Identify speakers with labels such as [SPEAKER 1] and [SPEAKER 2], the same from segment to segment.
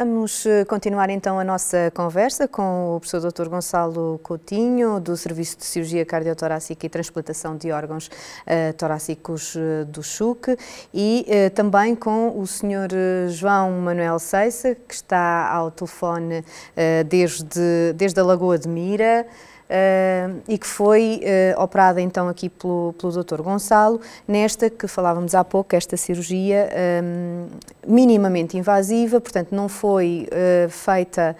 [SPEAKER 1] Vamos eh, continuar então a nossa conversa com o professor Dr. Gonçalo Coutinho, do Serviço de Cirurgia Cardiotorácica e Transplantação de Órgãos uh, Torácicos uh, do CHUC e uh, também com o Sr. João Manuel Ceissa, que está ao telefone desde, desde a Lagoa de Mira uh, e que foi uh, operada então aqui pelo, pelo Dr. Gonçalo, nesta que falávamos há pouco, esta cirurgia um, minimamente invasiva, portanto não foi uh, feita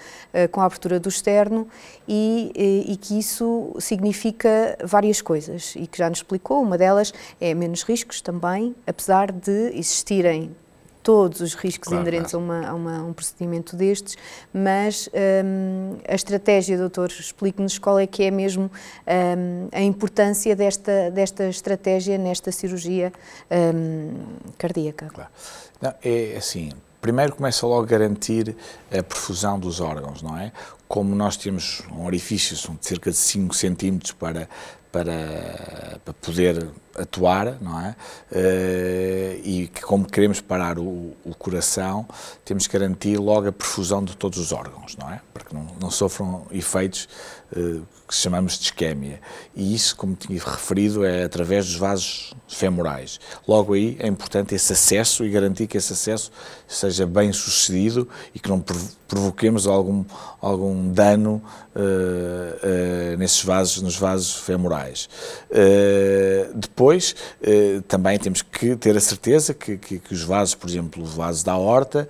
[SPEAKER 1] com a abertura do externo e, e, que isso significa várias coisas e que já nos explicou, uma delas é menos riscos também, apesar de existirem todos os riscos claro, inerentes claro. A, uma, a, uma, um procedimento destes, mas um, a estratégia, doutor, explique-nos qual é que é mesmo um, a importância desta, desta estratégia nesta cirurgia um, cardíaca.
[SPEAKER 2] Claro. Não, é assim, primeiro começa logo a garantir a perfusão dos órgãos, não é? Como nós temos um orifício de cerca de 5 centímetros para, para, para poder atuar, não é? Uh, e como queremos parar o, o, coração, temos que garantir logo a perfusão de todos os órgãos, não é? Para que não, não sofram efeitos uh, que chamamos de isquémia. E isso, como tinha referido, é através dos vasos femorais. Logo aí é importante esse acesso e garantir que esse acesso seja bem sucedido e que não provoquemos algum, algum dano uh, nesses vasos, nos vasos femorais. depois depois, também temos que ter a certeza que, que, que, os vasos, por exemplo, o vaso da horta,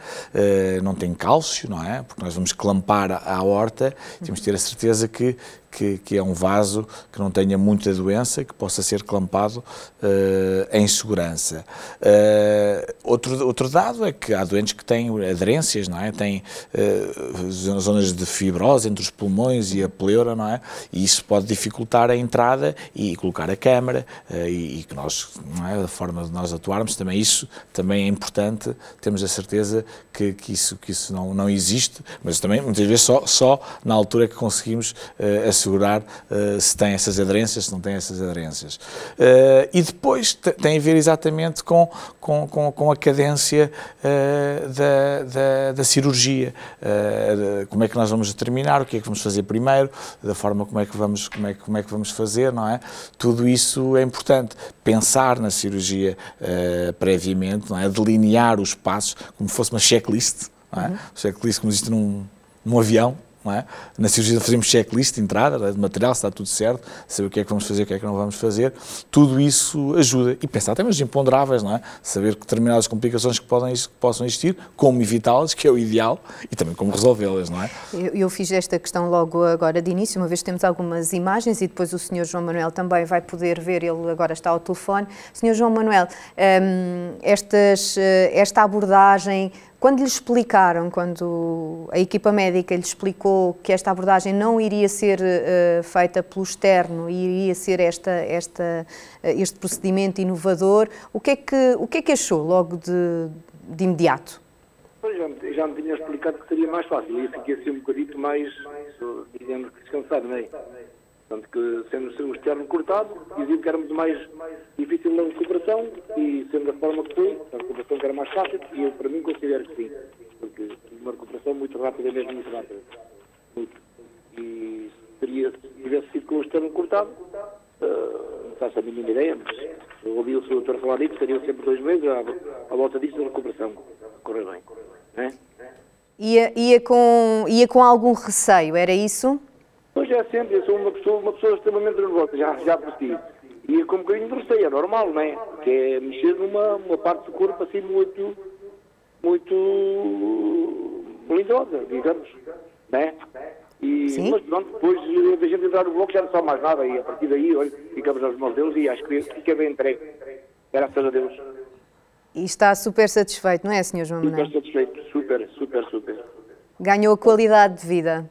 [SPEAKER 2] não tem cálcio, não é? Porque nós vamos clampar a horta, temos que ter a certeza que, que, que, é um vaso que não tenha muita doença, que possa ser clampado uh, em segurança. Uh, outro, outro dado é que há doentes que têm aderências, não é? Têm uh, zonas de fibrose entre os pulmões e a pleura, não é? E isso pode dificultar a entrada e colocar a câmara e, e, que nós, não é? A forma de nós atuarmos, também isso também é importante, temos a certeza que, que isso, que isso não, não existe, mas também muitas vezes só, só na altura que conseguimos uh, assegurar uh, se tem essas aderências, se não tem essas aderências. Uh, e depois tem a ver exatamente com, com, com, com a cadência uh, da, da, da, cirurgia. como é que nós vamos determinar, o que é que vamos fazer primeiro, da forma como é que vamos, como é, como é que vamos fazer, não é? Tudo isso é importante. Pensar na cirurgia previamente, não é? Delinear os passos, como fosse uma checklist, não é? Uhum. Checklist como existe num, num avião, é? Na cirurgia fazemos checklist de entrada, de material, se está tudo certo, saber o que é que vamos fazer, o que é que não vamos fazer. Tudo isso ajuda. E pensar até nos imponderáveis, não é? Saber que determinadas complicações que, podem, que possam existir, como evitá-las, que é o ideal, e também como resolvê-las, não é?
[SPEAKER 1] Eu, eu, fiz esta questão logo agora de início, uma vez temos algumas imagens e depois o Sr. João Manuel também vai poder ver, ele agora está ao telefone. Sr. João Manuel, hum, estas, eh, esta abordagem quando lhe explicaram, quando a equipa médica lhe explicou que esta abordagem não iria ser uh, feita pelo externo e iria ser esta, esta, uh, este procedimento inovador, o que é que, o que, é que achou logo de, de imediato?
[SPEAKER 3] Já, já me tinha explicado que seria mais fácil e fiquei assim um bocadito mais, digamos, descansado, não é? Portanto, que sendo o externo cortado, dizia que éramos mais difícil na recuperação e sendo da forma que foi, a recuperação que era mais fácil, e eu para mim considero que sim, porque uma recuperação muito rápida, mesmo muito rápida. Muito. E teria, se tivesse sido com o externo cortado, uh, não faço a mínima ideia, mas eu ouvi o Sr. Doutor falar disso, seriam sempre dois meses à, à volta disso da recuperação. Correr bem. É?
[SPEAKER 1] Ia, ia, com, ia com algum receio, era isso?
[SPEAKER 3] Pois é, sempre. Eu sou uma pessoa, uma pessoa extremamente nervosa, já, já ti. E com um bocadinho de receio, é normal, não é? Que é mexer numa uma parte do corpo assim muito, muito melindosa, digamos, não é? E, Sim. mas pronto, depois da gente entrar no bloco já não só mais nada e a partir daí, olha, ficamos nas mãos deles e acho que fica bem entregue. Graças a Deus.
[SPEAKER 1] E está super satisfeito, não é, Sr. João Manuel?
[SPEAKER 3] Super satisfeito, super, super, super.
[SPEAKER 1] Ganhou a qualidade de vida.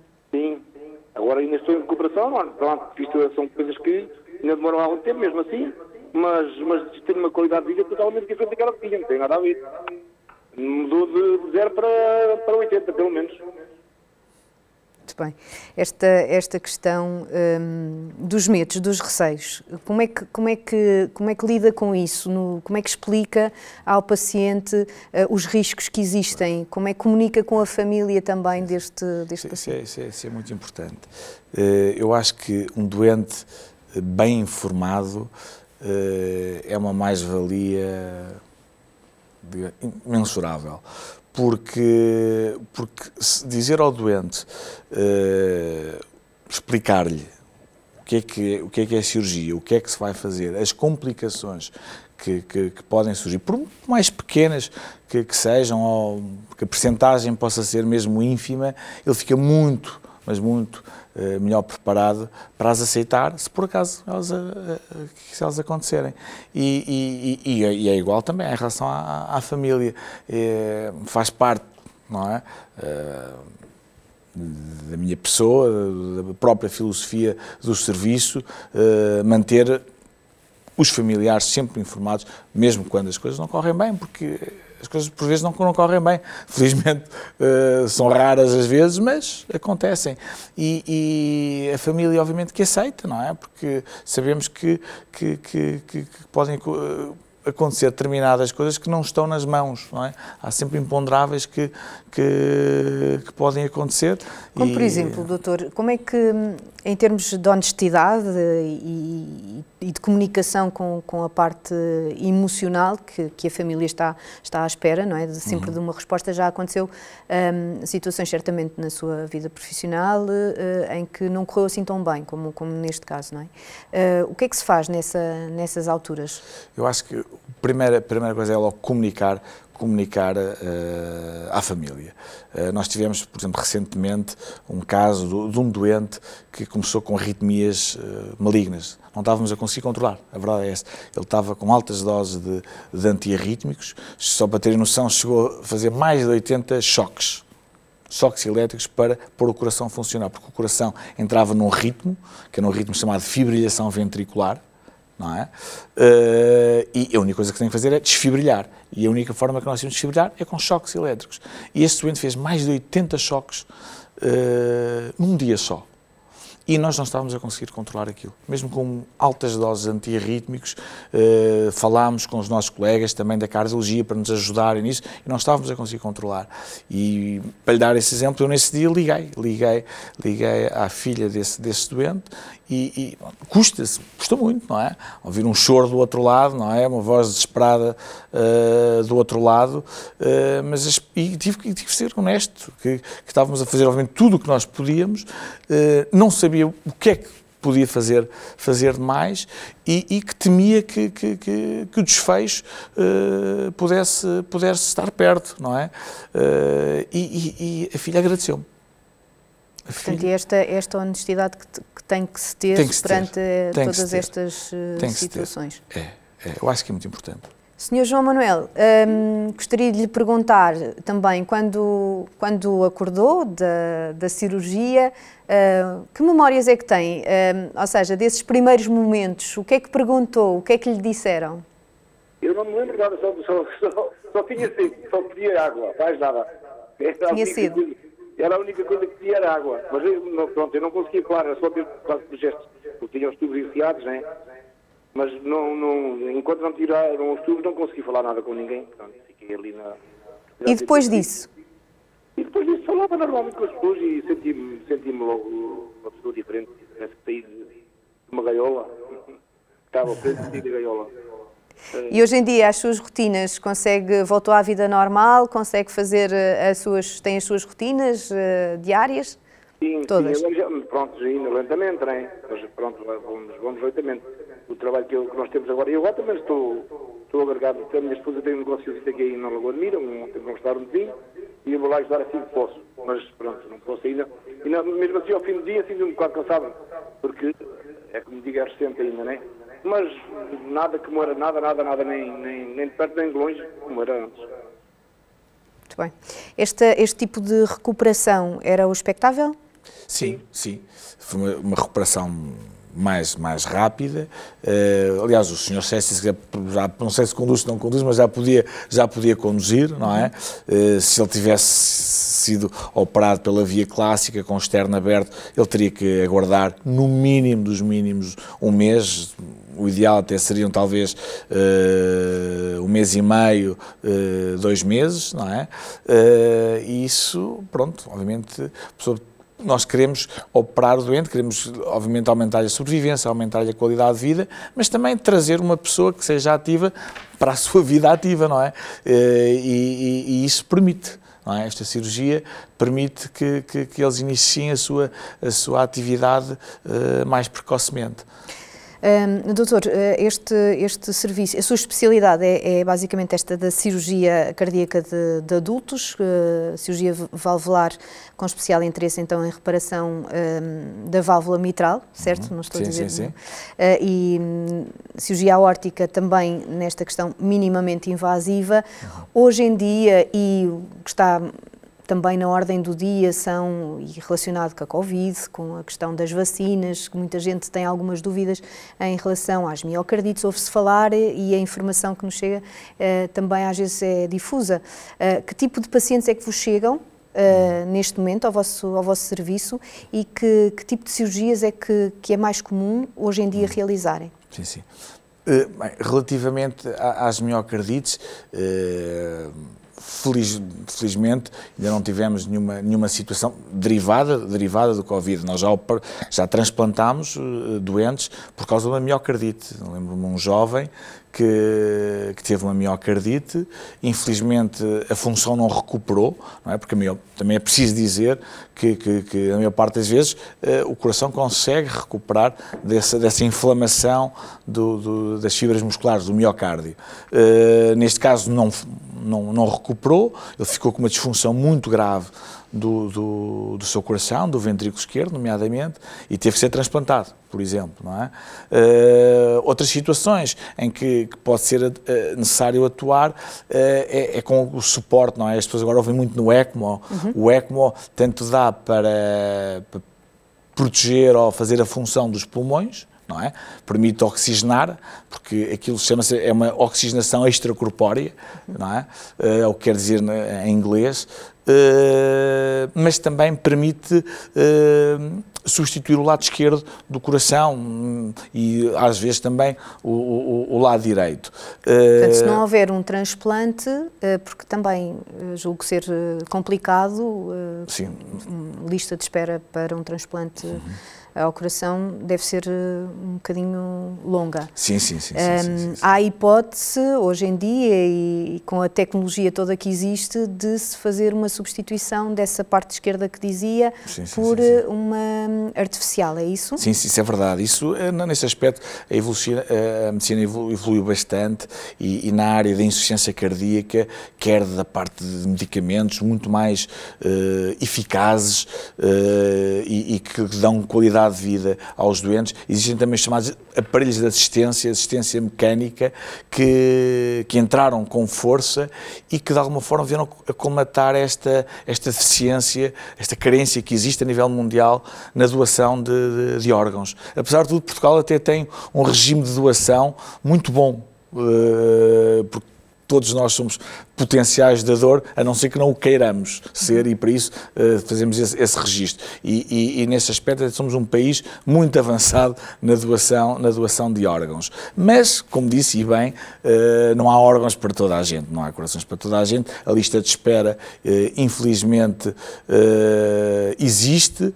[SPEAKER 3] Agora ainda estou em recuperação, pronto, isto são coisas que ainda demoram algum tempo mesmo assim, mas, mas tem uma qualidade de vida totalmente diferente daquela que tinha, não tem nada a ver. Mudou de 0 para, para 80, pelo menos.
[SPEAKER 1] Muito bem. Esta, esta questão um, dos medos, dos receios, como é, que, como, é que, como é que lida com isso? No, como é que explica ao paciente uh, os riscos que existem? Como é que comunica com a família também deste, deste
[SPEAKER 2] isso,
[SPEAKER 1] paciente?
[SPEAKER 2] Isso é, isso, é, isso é muito importante. Uh, eu acho que um doente bem informado uh, é uma mais-valia imensurável porque, porque dizer ao doente, uh, explicar-lhe o que, é que, o que é que é a cirurgia, o que é que se vai fazer, as complicações que, que, que podem surgir, por mais pequenas que, que, sejam, ou que a percentagem possa ser mesmo ínfima, ele fica muito, mas muito uh, melhor preparado para as aceitar, se por acaso elas, uh, se elas acontecerem. E, e, e, e, é igual também em relação à, à família. É, faz parte, não é? Da minha pessoa, da própria filosofia do serviço, manter os familiares sempre informados, mesmo quando as coisas não correm bem, porque as coisas por vezes não, não correm bem. Felizmente uh, são raras às vezes, mas acontecem. E, e, a família, obviamente, que aceita, não é? Porque sabemos que, que, que, que podem. Uh, acontecer determinadas coisas que não estão nas mãos, não é? Há sempre imponderáveis que, que, que podem acontecer.
[SPEAKER 1] Como, e... por exemplo, doutor, como é que, em termos de honestidade e, e de comunicação com, com a parte emocional que, que a família está, está à espera, não é? De, sempre uhum. de uma resposta, já aconteceu um, situações certamente na sua vida profissional uh, em que não correu assim tão bem, como, como neste caso, não é? Uh, o que é que se faz nessa, nessas alturas?
[SPEAKER 2] Eu acho que primeira, primeira coisa é logo comunicar, comunicar uh, à família. Uh, nós tivemos, por exemplo, recentemente um caso de, de um doente que começou com arritmias uh, malignas. Não estávamos a conseguir controlar, a verdade é essa. Ele estava com altas doses de, de antiarrítmicos, só para terem noção, chegou a fazer mais de 80 choques choques elétricos para pôr o coração a funcionar, porque o coração entrava num ritmo, que era um ritmo chamado fibrilhação ventricular, não é? Uh, e a única coisa que tem que fazer é desfibrilhar. E a única forma que nós temos de desfibrilhar é com choques elétricos. E este doente fez mais de 80 choques uh, num dia só e nós não estávamos a conseguir controlar aquilo. Mesmo com altas doses antiarrítmicos, uh, falámos com os nossos colegas também da cardiologia para nos ajudarem nisso e não estávamos a conseguir controlar. E para lhe dar esse exemplo, eu nesse dia liguei, liguei, liguei à filha desse, desse doente e, e custa-se, custa muito, não é? Ouvir um choro do outro lado, não é? Uma voz desesperada uh, do outro lado, uh, mas e tive, tive que ser honesto, que, que, estávamos a fazer, obviamente, tudo o que nós podíamos, uh, não sabia o que é que podia fazer, fazer mais e, e que temia que, que, que, que o desfecho pudesse, pudesse estar perto, não é? Uh, e, e, a filha agradeceu-me.
[SPEAKER 1] Portanto, e esta, esta honestidade que, que tem que se ter que se perante ter. todas estas uh, situações.
[SPEAKER 2] É, é, eu acho que é muito importante.
[SPEAKER 1] Senhor João Manuel, um, gostaria de lhe perguntar também, quando, quando acordou da, da cirurgia, uh, que memórias é que tem? Um, ou seja, desses primeiros momentos, o que é que perguntou, o que é que lhe disseram?
[SPEAKER 3] Eu não me lembro nada, só, só, só, só tinha sido, só pedia água, mais nada.
[SPEAKER 1] Era tinha sido?
[SPEAKER 3] Era a única coisa que pedia era água. Mas eu, pronto, eu não conseguia falar, era só ter quase por gestos, porque tinha os tubos enfiados, né? Mas não, não, enquanto não tiraram os tubos, não consegui falar nada com ninguém. Pronto, fiquei ali na.
[SPEAKER 1] E depois disso?
[SPEAKER 3] E depois disso falava normalmente com as pessoas e senti-me senti logo uma pessoa diferente. Parece que saí de uma gaiola. Estava preso de gaiola.
[SPEAKER 1] E hoje em dia as suas rotinas consegue voltou à vida normal, consegue fazer eh, as suas tem as suas rotinas uh, diárias?
[SPEAKER 3] Sim,
[SPEAKER 1] todas.
[SPEAKER 3] Sim, pronto, indo lentamente, né? Mas pronto, vamos, vamos lentamente. O trabalho que, eu, que, nós temos agora, eu agora também estou, estou agregado, a minha esposa tem um negócio aqui na Lagoa de Mira, um, tem um restaurante de vinho, e eu vou lá ajudar assim que posso. Mas pronto, não posso ainda. E não, mesmo assim, ao fim do dia, sinto-me um bocado cansado, porque é como digo, é recente ainda, né? Mas nada como era, nada, nada, nada, nem, nem, nem de perto nem de longe, como era antes.
[SPEAKER 1] Muito bem. Este, este tipo de recuperação era o expectável?
[SPEAKER 2] Sim, sim. Foi uma, uma recuperação mais, mais rápida. Uh, aliás, o senhor César, já, não sei se conduz ou não conduz, mas já podia, já podia conduzir, não é? Uh, se ele tivesse sido operado pela via clássica, com o externo aberto, ele teria que aguardar, no mínimo dos mínimos, um mês. O ideal até seriam talvez uh, um mês e meio, dois meses, não é? e isso, pronto, obviamente, a pessoa nós queremos operar o doente, queremos, obviamente, aumentar a sobrevivência, aumentar a qualidade de vida, mas também trazer uma pessoa que seja ativa para a sua vida ativa, não é? Eh, e, e, e isso permite. É? Esta cirurgia permite que, que, que, eles iniciem a sua, a sua atividade uh, mais precocemente.
[SPEAKER 1] Um, doutor, eh, este, este serviço, a sua especialidade é, é basicamente esta da cirurgia cardíaca de, de adultos, uh, cirurgia valvular com especial interesse então em reparação um, da válvula mitral, certo?
[SPEAKER 2] Uhum.
[SPEAKER 1] Não estou
[SPEAKER 2] sim,
[SPEAKER 1] a dizer.
[SPEAKER 2] Sim, sim.
[SPEAKER 1] Uh, e um, cirurgia aórtica também nesta questão minimamente invasiva. Uhum. Hoje em dia, e o que está também na ordem do dia são, e relacionado com a Covid, com a questão das vacinas, que muita gente tem algumas dúvidas em relação às miocardites, ouve-se falar e a informação que nos chega eh, também às vezes é difusa. Eh, que tipo de pacientes é que vos chegam Uh, neste momento ao vosso, ao vosso serviço e que, que tipo de cirurgias é que, que é mais comum hoje em dia hum. realizarem?
[SPEAKER 2] Sim, sim. Uh, bem, relativamente às miocardites, uh, Feliz, felizmente ainda não tivemos nenhuma, nenhuma situação derivada, derivada do Covid. Nós já, já transplantámos uh, doentes por causa uma miocardite. Lembro-me um jovem que, que, teve uma miocardite, infelizmente a função não recuperou, não é? porque também é preciso dizer que, que, que, a maior parte das vezes uh, o coração consegue recuperar dessa, dessa inflamação do, do, das fibras musculares, do miocárdio. Uh, neste caso não, não, não recuperou, ele ficou com uma disfunção muito grave do, do, do, seu coração, do ventrículo esquerdo, nomeadamente, e teve que ser transplantado, por exemplo. Não é? Uh, outras situações em que, que pode ser uh, necessário atuar uh, é, é, com o suporte, não é? As pessoas agora ouvem muito no ECMO. Uhum. O ECMO tanto dá para, para proteger ou fazer a função dos pulmões, não é? Permite oxigenar, porque aquilo chama-se é uma oxigenação extracorpórea, não é? É o que quer dizer né, em inglês, mas também permite eh, substituir o lado esquerdo do coração hum, e às vezes também o, o, o lado direito.
[SPEAKER 1] Portanto, se não houver um transplante, porque também julgo ser complicado, Sim. lista de espera para um transplante. Uhum ao coração deve ser eh, um bocadinho longa.
[SPEAKER 2] Sim, sim, sim. sim,
[SPEAKER 1] um, sim, sim há a hipótese, hoje em dia, e com a tecnologia toda que existe, de se fazer uma substituição dessa parte esquerda que dizia por eh, uma hum, artificial, é isso?
[SPEAKER 2] Sim, sim, isso é verdade. Isso, eh, nesse aspecto, a, evolução, a medicina evoluiu bastante e, e, na área da insuficiência cardíaca, quer da parte de medicamentos muito mais uh, eficazes uh, e, e que dão qualidade qualidade de vida aos doentes. Existem também chamados aparelhos de assistência, assistência mecânica, que, que entraram com força e que de alguma forma vieram a esta, esta deficiência, esta carência que existe a nível mundial na doação de, de, de órgãos. Apesar de tudo, Portugal até tem um regime de doação muito bom, uh, porque todos nós somos potenciais de dor, a não ser que não o queiramos ser, e para isso uh, fazemos esse, esse registro. E, e, e, nesse aspecto somos um país muito avançado na doação, na doação de órgãos. Mas, como disse e bem, uh, não há órgãos para toda a gente, não há corações para toda a gente. A lista de espera, uh, infelizmente, existe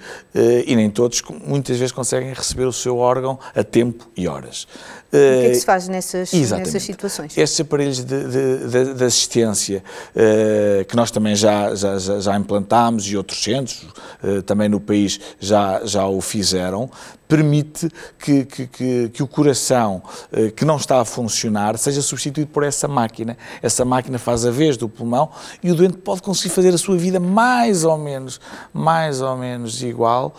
[SPEAKER 2] e nem todos, muitas vezes, conseguem receber o seu órgão a tempo e horas.
[SPEAKER 1] O que é que se faz nessas, nessas situações?
[SPEAKER 2] Estes aparelhos de, de, de, de assistência uh, que nós também já, já, já implantámos e outros centros uh, também no país já, já o fizeram, permite que, que, que, que o coração uh, que não está a funcionar seja substituído por essa máquina. Essa máquina faz a vez do pulmão e o doente pode conseguir fazer a sua vida mais ou menos, mais ou menos igual,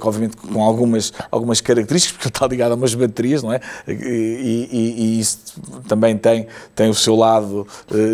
[SPEAKER 2] obviamente com algumas, algumas características, porque está ligado a umas baterias, não é? E, e, e isso também tem, tem o seu lado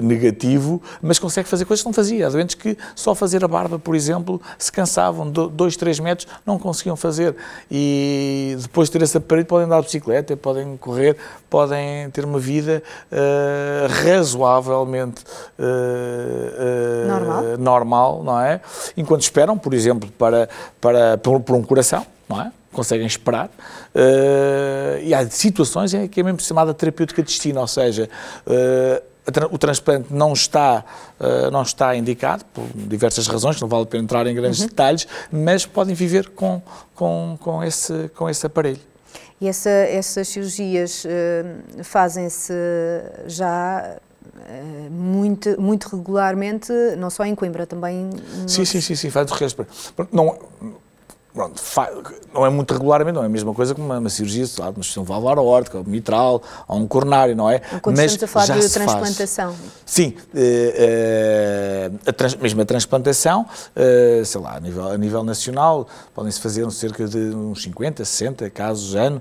[SPEAKER 2] negativo, mas consegue fazer coisas que não fazia. Há doentes que só fazer a barba, por exemplo, se cansavam, dois, três metros, não conseguiam fazer. E, e depois de ter esse aparelho podem andar de bicicleta, podem correr, podem ter uma vida uh, razoavelmente uh,
[SPEAKER 1] normal.
[SPEAKER 2] normal, não é? Enquanto esperam, por exemplo, para, para, por, por um coração, não é? conseguem esperar. Uh, e há situações em que é mesmo chamada terapêutica de destino, ou seja, uh, o transplante não está, uh, não está indicado, por diversas razões, não vale a pena entrar em grandes uhum. detalhes, mas podem viver com, com, com, esse, com esse aparelho.
[SPEAKER 1] E essa, essas cirurgias fazem-se já muito, muito regularmente, não só em Coimbra, também...
[SPEAKER 2] Sim, sim, sim, sim, faz não pronto, não é muito regularmente, não é a mesma coisa que uma, uma cirurgia, sei lá, uma cirurgia valvar aórtica, ou mitral, ou um coronário, não é?
[SPEAKER 1] Quando Mas estamos a falar de transplantação. Faz.
[SPEAKER 2] Sim, uh, uh, a trans, mesmo a transplantação, uh, sei lá, a nível, a nível nacional, podem-se fazer cerca de uns 50, 60 casos ano,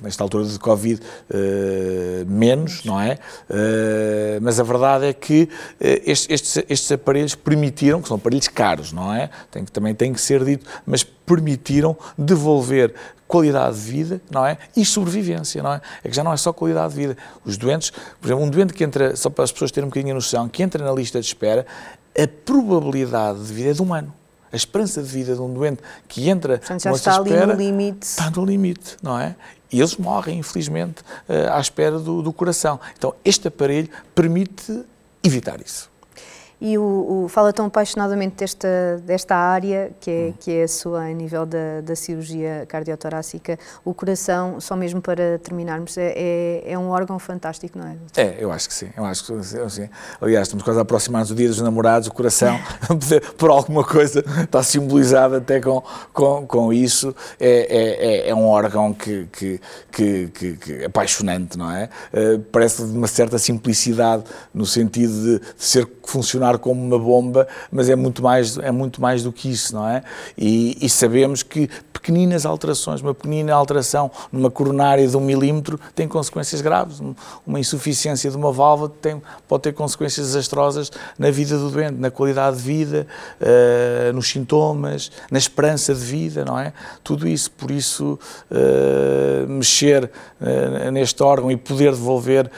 [SPEAKER 2] nesta altura de Covid, menos, não é? mas a verdade é que estes, estes, estes aparelhos permitiram, que são aparelhos caros, não é? Tem, também tem que ser dito, mas permitiram devolver qualidade de vida, não é? E sobrevivência, não é? É que já não é só qualidade de vida. Os doentes, por exemplo, um doente que entra, só para as pessoas terem um bocadinho a noção, que entra na lista de espera, a probabilidade de vida é de um ano. A esperança de vida de um doente que entra
[SPEAKER 1] Portanto, já está ali espera, no limite.
[SPEAKER 2] Está no limite, não é? E eles morrem, infelizmente, eh, à espera do, do coração. Então, este aparelho permite evitar isso
[SPEAKER 1] e o, o, fala tão apaixonadamente desta, desta área que é, hum. que é a sua a nível da, da cirurgia cardiotorácica. O coração, só mesmo para terminarmos, é, é, é um órgão fantástico, não é?
[SPEAKER 2] É, eu acho que sim. Eu acho que sim. Aliás, estamos quase a aproximar do dia dos namorados, o coração, por alguma coisa, está simbolizado até com, com, com isso. É, é, é, é um órgão que, que, que, que, que é apaixonante, não é? Uh, parece de uma certa simplicidade no sentido de, de ser funcionar funcionar como uma bomba, mas é muito mais, é muito mais do que isso, não é? E, e sabemos que pequeninas alterações, uma pequenina alteração numa coronária de um milímetro tem consequências graves. Uma insuficiência de uma válvula tem, pode ter consequências desastrosas na vida do doente, na qualidade de vida, uh, nos sintomas, na esperança de vida, não é? Tudo isso. Por isso, uh, mexer uh, neste órgão e poder devolver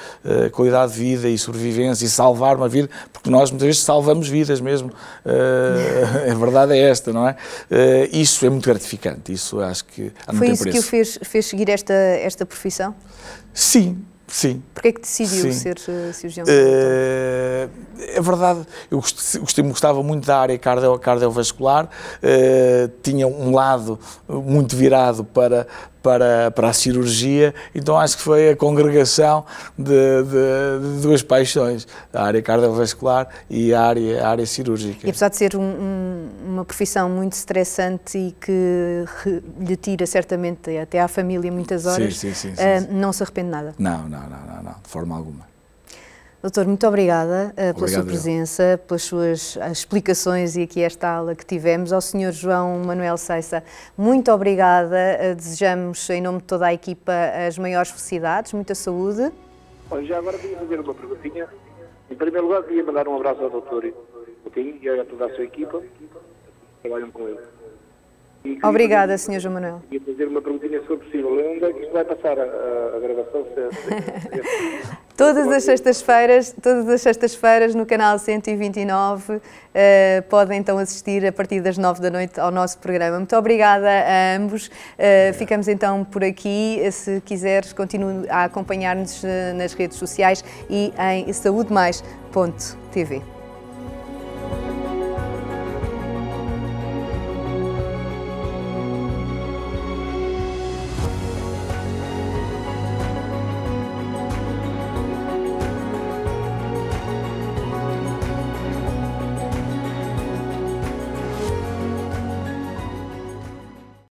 [SPEAKER 2] qualidade de vida e sobrevivência e salvar uma vida, porque nós muitas vezes salvamos vidas mesmo. a verdade é esta, não é? isso é muito gratificante isso acho que
[SPEAKER 1] Foi isso preço. que o fez, fez seguir esta, esta profissão?
[SPEAKER 2] Sim, Sim.
[SPEAKER 1] Porquê é que decidiu Sim. ser uh, cirurgião?
[SPEAKER 2] Uh, é verdade, eu gostei, gostava muito da área cardio, cardiovascular, uh, tinha um lado muito virado para, para, para a cirurgia, então acho que foi a congregação de, de, de duas paixões, a área cardiovascular e a área, a área cirúrgica.
[SPEAKER 1] E apesar de ser um, um, uma profissão muito estressante e que lhe tira certamente até à família muitas horas, sim, sim, sim, uh, não se arrepende nada?
[SPEAKER 2] Não, não, não, não, não de forma alguma.
[SPEAKER 1] Doutor, muito obrigada uh, pela Obrigado, sua presença, pelas suas explicações e aqui esta aula que tivemos. Ao Sr. João Manuel Seissa, muito obrigada. Uh, desejamos, em nome de toda a equipa, as maiores felicidades, muita saúde.
[SPEAKER 3] Bom, já agora queria fazer uma perguntinha. Em primeiro lugar, queria mandar um abraço ao doutor Coutinho e a toda a sua equipa trabalham com ele.
[SPEAKER 1] Obrigada, Sr. João Manuel.
[SPEAKER 3] Queria fazer uma perguntinha se for possível. Onde é que isto vai passar a, a, gravação? Se,
[SPEAKER 1] se, todas as sextas-feiras, todas as sextas-feiras no canal 129 uh, eh, podem então assistir a partir das 9 da noite ao nosso programa. Muito obrigada a ambos. Uh, ficamos então por aqui. Se quiseres, continue a acompanhar-nos nas redes sociais e em saudemais.tv.